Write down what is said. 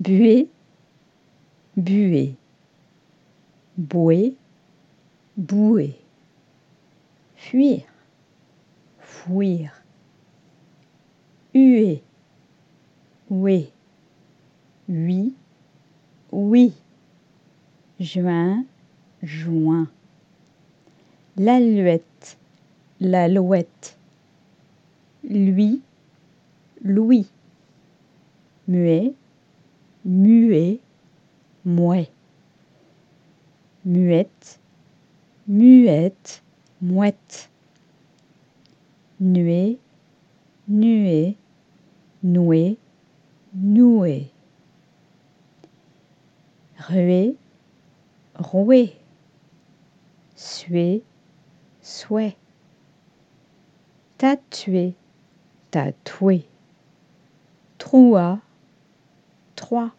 buer, buer, bouer, bouer, fuir, fuir, huer, huer, oui, oui, juin, juin, l'alouette, l'alouette, lui, Louis, muet, muet, mouet. Muette, muette, mouette. Nuée, nuée, noué, noué. Ruée, rouée. Suée, souhait. Tatué, tatoué. Troua, 3